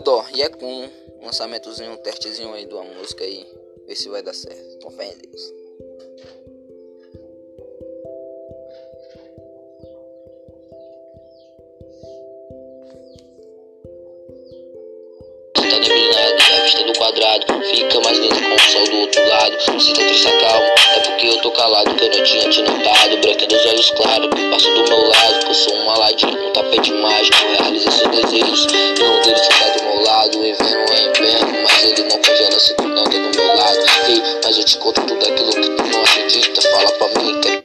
Ô dó, e é com um lançamentozinho, um testezinho aí de uma música aí. Ver se vai dar certo. Com fé em Deus. Tá Fica mais linda com o sol do outro lado Sinta triste calma, é porque eu tô calado Que eu não tinha te notado Branca dos olhos claros, passo do meu lado Que eu sou um aladino, um tapete mágico Realiza não deles eu te conto tudo aquilo que tu não acredita. Fala pra mim, quer